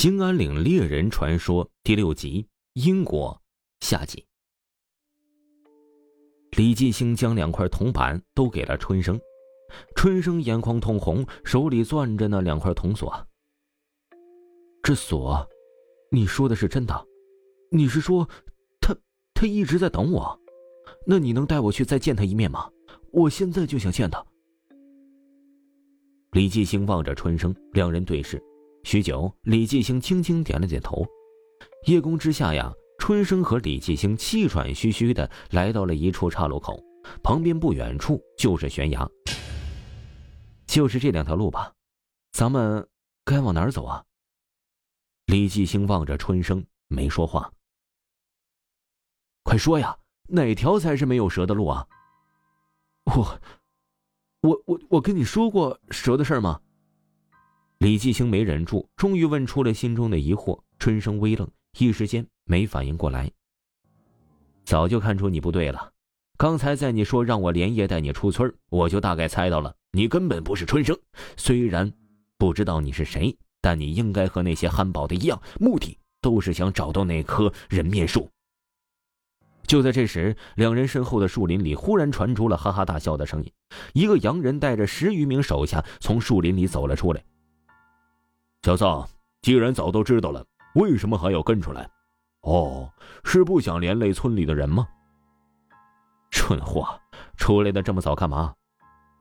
兴安岭猎人传说第六集：英国下集。李继兴将两块铜板都给了春生，春生眼眶通红，手里攥着那两块铜锁。这锁，你说的是真的？你是说，他他一直在等我？那你能带我去再见他一面吗？我现在就想见他。李继兴望着春生，两人对视。许久，李继兴轻轻点了点头。夜空之下呀，春生和李继兴气喘吁吁的来到了一处岔路口，旁边不远处就是悬崖。就是这两条路吧，咱们该往哪儿走啊？李继兴望着春生，没说话。快说呀，哪条才是没有蛇的路啊？我，我，我，我跟你说过蛇的事吗？李继兴没忍住，终于问出了心中的疑惑。春生微愣，一时间没反应过来。早就看出你不对了，刚才在你说让我连夜带你出村，我就大概猜到了，你根本不是春生。虽然不知道你是谁，但你应该和那些憨宝的一样，目的都是想找到那棵人面树。就在这时，两人身后的树林里忽然传出了哈哈大笑的声音。一个洋人带着十余名手下从树林里走了出来。小子，既然早都知道了，为什么还要跟出来？哦，是不想连累村里的人吗？蠢货，出来的这么早干嘛？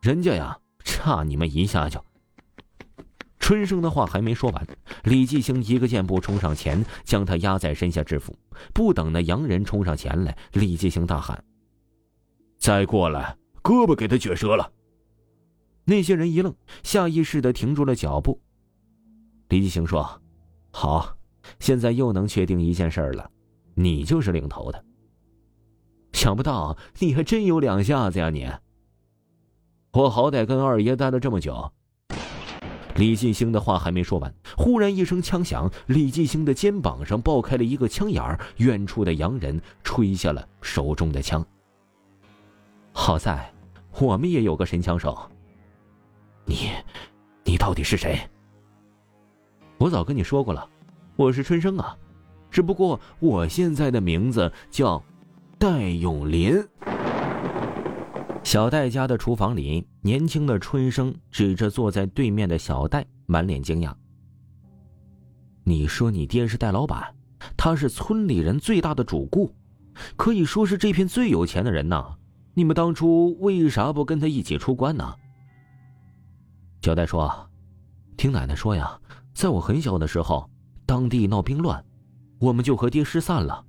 人家呀，差你们一下就……春生的话还没说完，李继兴一个箭步冲上前，将他压在身下制服。不等那洋人冲上前来，李继兴大喊：“再过来，胳膊给他撅折了！”那些人一愣，下意识的停住了脚步。李继兴说：“好，现在又能确定一件事了，你就是领头的。想不到你还真有两下子呀！你，我好歹跟二爷待了这么久。”李继兴的话还没说完，忽然一声枪响，李继兴的肩膀上爆开了一个枪眼儿，远处的洋人吹下了手中的枪。好在，我们也有个神枪手。你，你到底是谁？我早跟你说过了，我是春生啊，只不过我现在的名字叫戴永林。小戴家的厨房里，年轻的春生指着坐在对面的小戴，满脸惊讶：“你说你爹是戴老板，他是村里人最大的主顾，可以说是这片最有钱的人呐。你们当初为啥不跟他一起出关呢？”小戴说：“听奶奶说呀。”在我很小的时候，当地闹兵乱，我们就和爹失散了。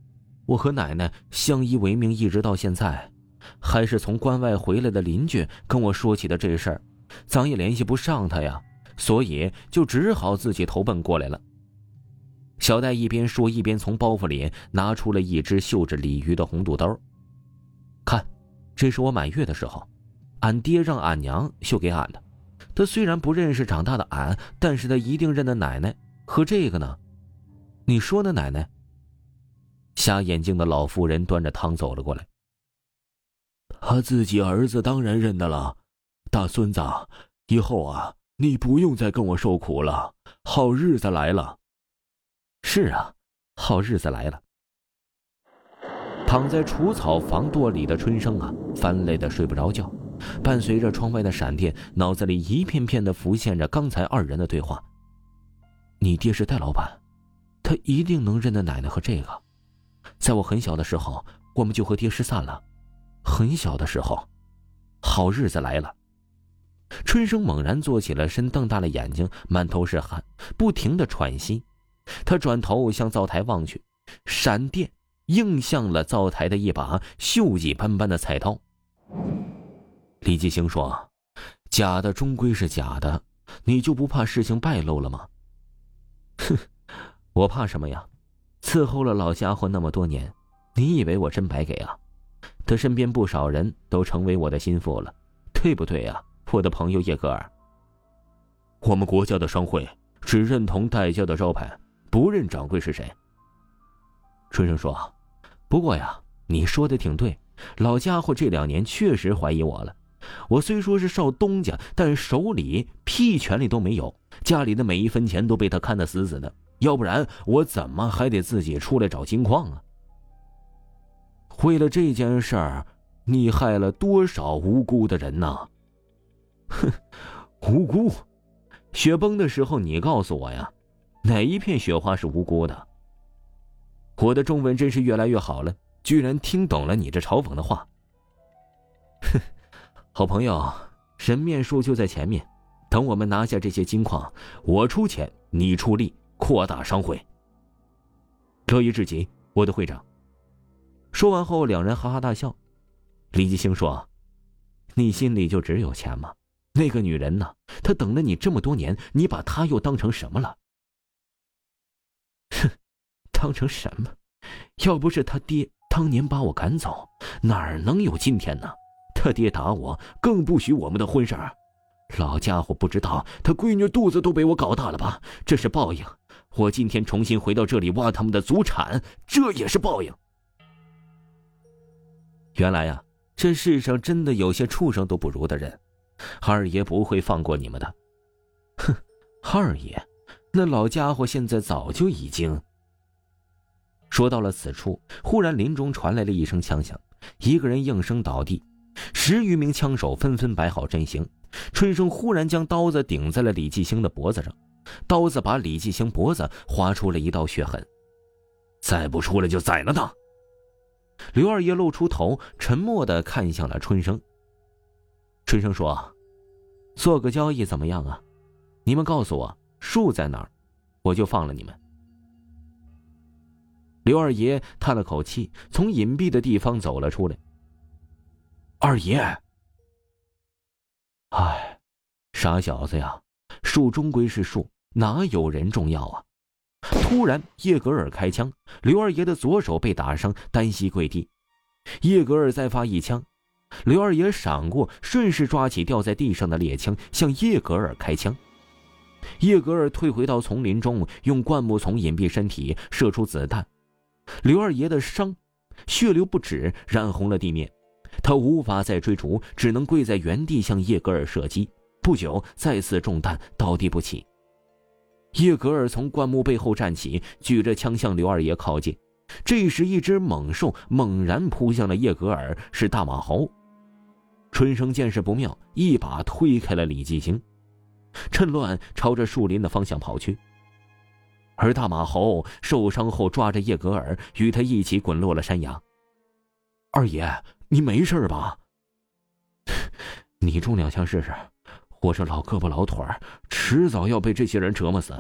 我和奶奶相依为命，一直到现在，还是从关外回来的邻居跟我说起的这事儿，咱也联系不上他呀，所以就只好自己投奔过来了。小戴一边说，一边从包袱里拿出了一只绣着鲤鱼的红肚兜。看，这是我满月的时候，俺爹让俺娘绣给俺的。他虽然不认识长大的俺，但是他一定认得奶奶和这个呢。你说呢，奶奶？瞎眼睛的老妇人端着汤走了过来。他自己儿子当然认得了，大孙子，以后啊，你不用再跟我受苦了，好日子来了。是啊，好日子来了。躺在除草房垛里的春生啊，翻累的睡不着觉。伴随着窗外的闪电，脑子里一片片的浮现着刚才二人的对话。你爹是戴老板，他一定能认得奶奶和这个。在我很小的时候，我们就和爹失散了。很小的时候，好日子来了。春生猛然坐起了身，瞪大了眼睛，满头是汗，不停的喘息。他转头向灶台望去，闪电映向了灶台的一把锈迹斑斑的菜刀。李继兴说：“假的终归是假的，你就不怕事情败露了吗？”“哼，我怕什么呀？伺候了老家伙那么多年，你以为我真白给啊？他身边不少人都成为我的心腹了，对不对呀，我的朋友叶格尔？我们国家的商会只认同戴家的招牌，不认掌柜是谁。”春生说：“不过呀，你说的挺对，老家伙这两年确实怀疑我了。”我虽说是少东家，但手里屁权利都没有，家里的每一分钱都被他看得死死的。要不然我怎么还得自己出来找金矿啊？为了这件事儿，你害了多少无辜的人呐？哼，无辜？雪崩的时候你告诉我呀，哪一片雪花是无辜的？我的中文真是越来越好了，居然听懂了你这嘲讽的话。哼，好朋友，神面树就在前面，等我们拿下这些金矿，我出钱，你出力，扩大商会。乐意至极，我的会长。说完后，两人哈哈大笑。李继兴说：“你心里就只有钱吗？那个女人呢？她等了你这么多年，你把她又当成什么了？”哼，当成什么？要不是他爹当年把我赶走，哪能有今天呢？他爹打我，更不许我们的婚事儿。老家伙不知道他闺女肚子都被我搞大了吧？这是报应。我今天重新回到这里挖他们的祖产，这也是报应。原来呀，这世上真的有些畜生都不如的人，二爷不会放过你们的。哼，二爷，那老家伙现在早就已经……说到了此处，忽然林中传来了一声枪响，一个人应声倒地，十余名枪手纷纷摆好阵型。春生忽然将刀子顶在了李继兴的脖子上，刀子把李继兴脖子划出了一道血痕。再不出来就宰了他！刘二爷露出头，沉默的看向了春生。春生说：“做个交易怎么样啊？你们告诉我树在哪，我就放了你们。”刘二爷叹了口气，从隐蔽的地方走了出来。二爷，哎，傻小子呀，树终归是树，哪有人重要啊？突然，叶格尔开枪，刘二爷的左手被打伤，单膝跪地。叶格尔再发一枪，刘二爷闪过，顺势抓起掉在地上的猎枪，向叶格尔开枪。叶格尔退回到丛林中，用灌木丛隐蔽身体，射出子弹。刘二爷的伤，血流不止，染红了地面。他无法再追逐，只能跪在原地向叶格尔射击。不久，再次中弹，倒地不起。叶格尔从灌木背后站起，举着枪向刘二爷靠近。这时，一只猛兽猛然扑向了叶格尔，是大马猴。春生见势不妙，一把推开了李继兴，趁乱朝着树林的方向跑去。而大马猴受伤后，抓着叶格尔，与他一起滚落了山崖。二爷，你没事吧？你中两枪试试，我这老胳膊老腿，迟早要被这些人折磨死。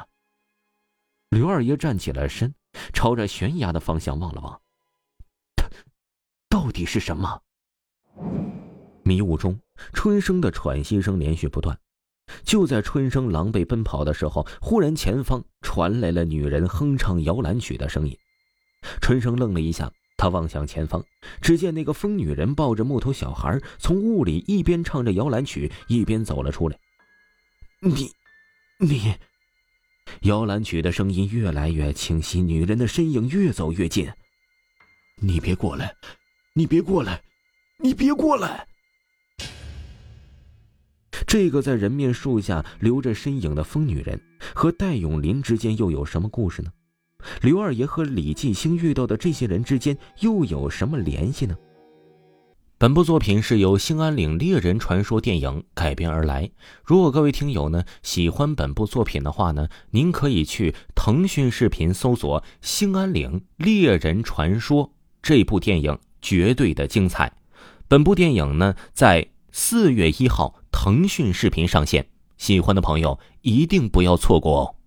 刘二爷站起了身，朝着悬崖的方向望了望。到底是什么？迷雾中，春生的喘息声连续不断。就在春生狼狈奔跑的时候，忽然前方传来了女人哼唱摇篮曲的声音。春生愣了一下，他望向前方，只见那个疯女人抱着木头小孩，从雾里一边唱着摇篮曲，一边走了出来。你，你，摇篮曲的声音越来越清晰，女人的身影越走越近。你别过来，你别过来，你别过来。这个在人面树下留着身影的疯女人，和戴永林之间又有什么故事呢？刘二爷和李继兴遇到的这些人之间又有什么联系呢？本部作品是由《兴安岭猎人传说》电影改编而来。如果各位听友呢喜欢本部作品的话呢，您可以去腾讯视频搜索《兴安岭猎人传说》这部电影，绝对的精彩。本部电影呢在四月一号。腾讯视频上线，喜欢的朋友一定不要错过哦。